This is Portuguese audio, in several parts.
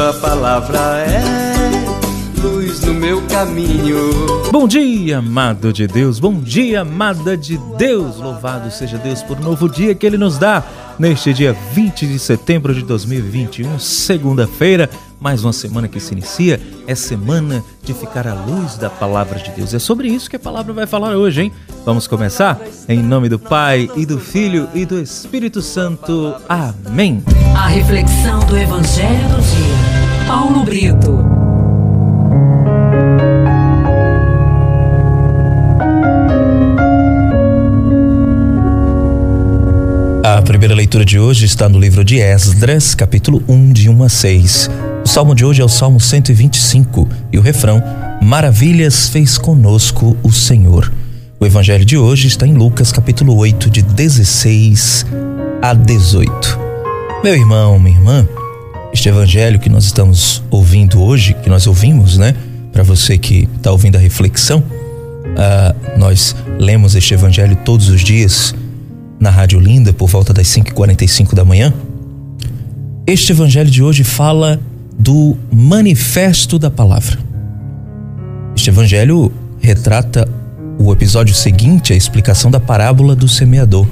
Tua palavra é luz no meu caminho. Bom dia, amado de Deus. Bom dia, amada de Deus. Louvado seja Deus por um novo dia que Ele nos dá neste dia 20 de setembro de 2021, segunda-feira. Mais uma semana que se inicia, é semana de ficar à luz da palavra de Deus. É sobre isso que a palavra vai falar hoje, hein? Vamos começar? Em nome do Pai e do Filho e do Espírito Santo. Amém. A reflexão do Evangelho do Dia. Paulo Brito. A primeira leitura de hoje está no livro de Esdras, capítulo 1, de 1 a 6. O salmo de hoje é o Salmo 125 e o refrão: Maravilhas fez conosco o Senhor. O evangelho de hoje está em Lucas, capítulo 8, de 16 a 18. Meu irmão, minha irmã, este evangelho que nós estamos ouvindo hoje, que nós ouvimos, né? Para você que está ouvindo a reflexão, uh, nós lemos este evangelho todos os dias na Rádio Linda por volta das 5h45 da manhã. Este evangelho de hoje fala do manifesto da palavra. Este evangelho retrata o episódio seguinte, a explicação da parábola do semeador.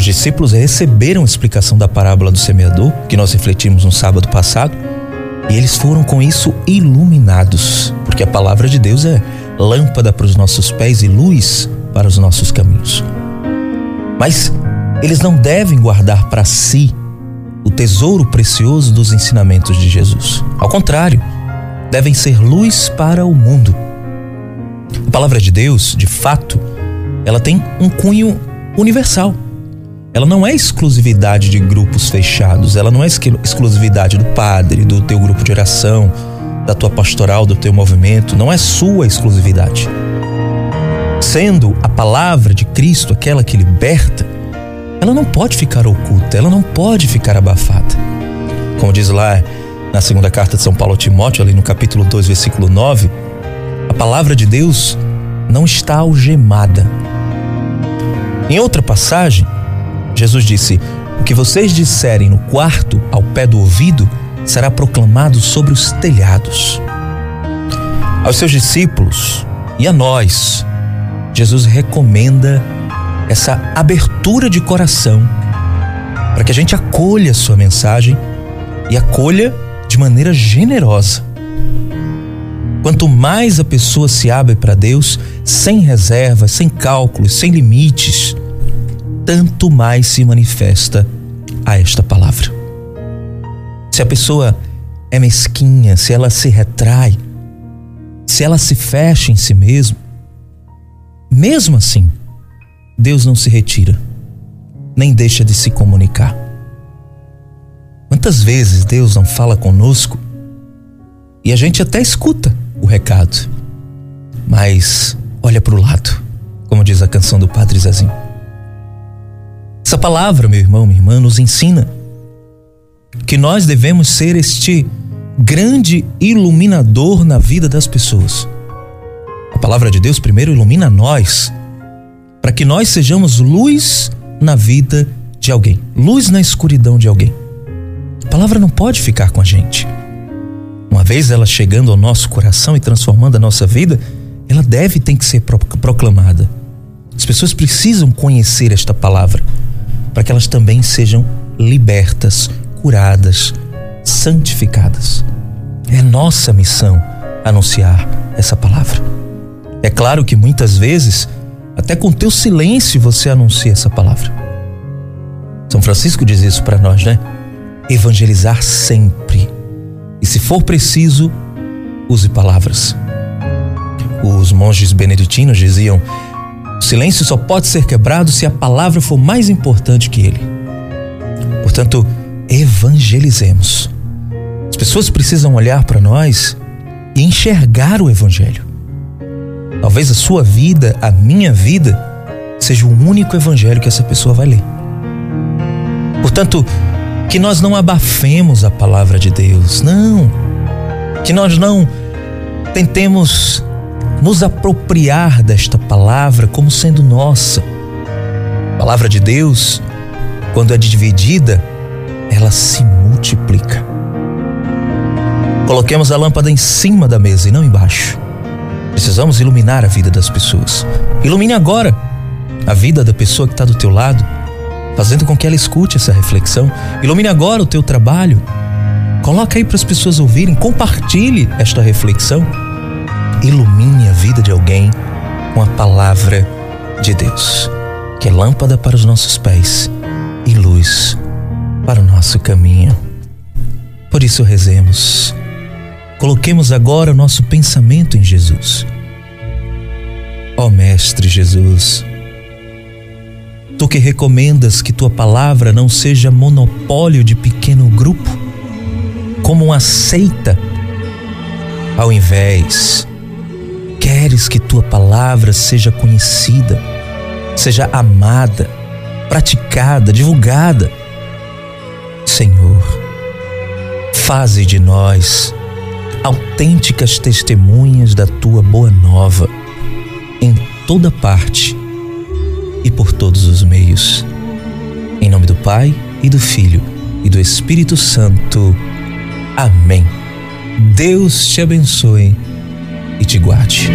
Os discípulos receberam a explicação da parábola do semeador, que nós refletimos no sábado passado, e eles foram com isso iluminados, porque a palavra de Deus é lâmpada para os nossos pés e luz para os nossos caminhos. Mas eles não devem guardar para si o tesouro precioso dos ensinamentos de Jesus. Ao contrário, devem ser luz para o mundo. A palavra de Deus, de fato, ela tem um cunho universal. Ela não é exclusividade de grupos fechados, ela não é exclusividade do padre, do teu grupo de oração, da tua pastoral, do teu movimento, não é sua exclusividade sendo a palavra de Cristo aquela que liberta, ela não pode ficar oculta, ela não pode ficar abafada. Como diz lá na segunda carta de São Paulo a Timóteo, ali no capítulo 2, versículo 9, a palavra de Deus não está algemada. Em outra passagem, Jesus disse: O que vocês disserem no quarto, ao pé do ouvido, será proclamado sobre os telhados. Aos seus discípulos e a nós, Jesus recomenda essa abertura de coração para que a gente acolha a sua mensagem e acolha de maneira generosa. Quanto mais a pessoa se abre para Deus, sem reservas, sem cálculos, sem limites, tanto mais se manifesta a esta palavra. Se a pessoa é mesquinha, se ela se retrai, se ela se fecha em si mesma, mesmo assim, Deus não se retira, nem deixa de se comunicar. Quantas vezes Deus não fala conosco e a gente até escuta o recado, mas olha para o lado, como diz a canção do Padre Zezinho. Essa palavra, meu irmão, minha irmã, nos ensina que nós devemos ser este grande iluminador na vida das pessoas palavra de Deus primeiro ilumina nós, para que nós sejamos luz na vida de alguém, luz na escuridão de alguém. A palavra não pode ficar com a gente. Uma vez ela chegando ao nosso coração e transformando a nossa vida, ela deve tem que ser proclamada. As pessoas precisam conhecer esta palavra para que elas também sejam libertas, curadas, santificadas. É nossa missão anunciar essa palavra. É claro que muitas vezes, até com teu silêncio, você anuncia essa palavra. São Francisco diz isso para nós, né? Evangelizar sempre. E se for preciso, use palavras. Os monges beneditinos diziam: o silêncio só pode ser quebrado se a palavra for mais importante que ele. Portanto, evangelizemos. As pessoas precisam olhar para nós e enxergar o Evangelho. Talvez a sua vida, a minha vida, seja o único evangelho que essa pessoa vai ler. Portanto, que nós não abafemos a palavra de Deus, não. Que nós não tentemos nos apropriar desta palavra como sendo nossa. A palavra de Deus, quando é dividida, ela se multiplica. Coloquemos a lâmpada em cima da mesa e não embaixo. Precisamos iluminar a vida das pessoas. Ilumine agora a vida da pessoa que está do teu lado, fazendo com que ela escute essa reflexão. Ilumine agora o teu trabalho. Coloca aí para as pessoas ouvirem, compartilhe esta reflexão. Ilumine a vida de alguém com a palavra de Deus, que é lâmpada para os nossos pés e luz para o nosso caminho. Por isso rezemos. Coloquemos agora o nosso pensamento em Jesus. Ó oh, Mestre Jesus, tu que recomendas que tua palavra não seja monopólio de pequeno grupo, como uma seita, ao invés, queres que tua palavra seja conhecida, seja amada, praticada, divulgada. Senhor, faze de nós autênticas testemunhas da tua boa nova em toda parte e por todos os meios. Em nome do Pai e do Filho e do Espírito Santo. Amém. Deus te abençoe e te guarde.